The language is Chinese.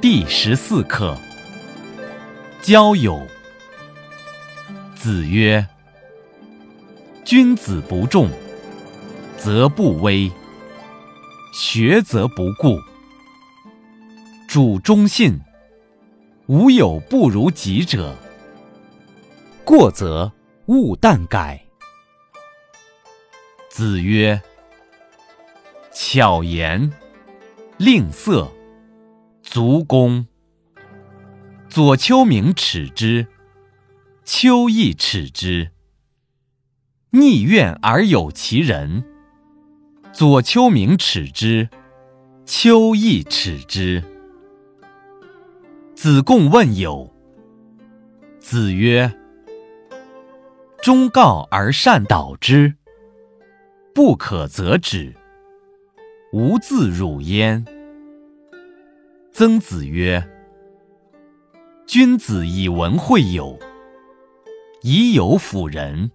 第十四课：交友。子曰：“君子不重，则不威；学则不固。主忠信，无有不如己者。过则勿惮改。”子曰：“巧言令色。”足弓。左丘明耻之，丘亦耻之。逆愿而有其人，左丘明耻之，丘亦耻之。子贡问友。子曰：“忠告而善导之，不可则止，吾自辱焉。”曾子曰：“君子以文会友，以友辅仁。”